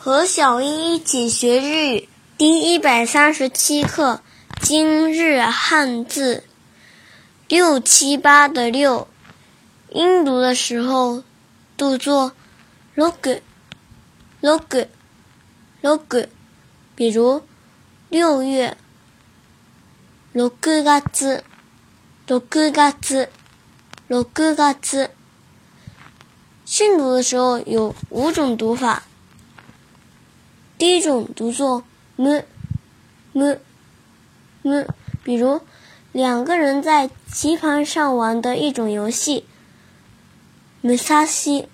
和小英一起学日语第一百三十七课今日汉字六七八的六音读的时候读作 logo logo logo 比如六月 logo 嘎吱 logo 嘎吱 logo 嘎吱训读的时候有五种读法第一种读作 m m m，比如两个人在棋盘上玩的一种游戏。m 萨西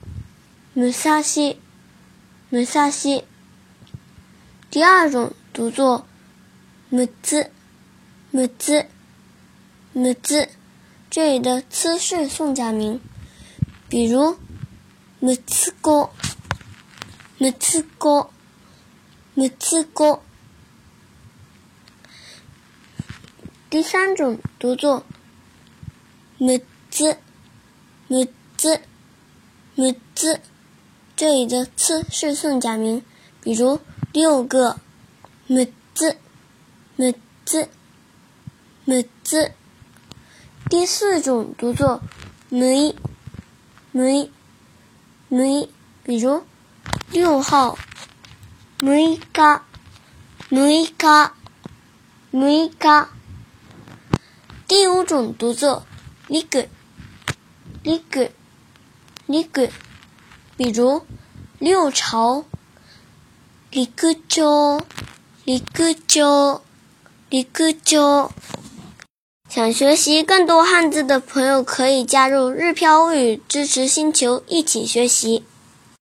m 萨西 m 萨西。第二种读作 m 兹 m 兹 m 兹，这里的“兹”是宋假名，比如むつこ、むつこ。 むつこ。第三种读作むつ、むつ、むつ。这里的“つ”是宋假名，比如六个むつ、むつ、むつ。第四种读作むい、むい、むい。比如六号。 每噶每噶每第五种读作 nigel n 比如六朝李各交李各交李各交想学习更多汉字的朋友可以加入日漂物语支持星球一起学习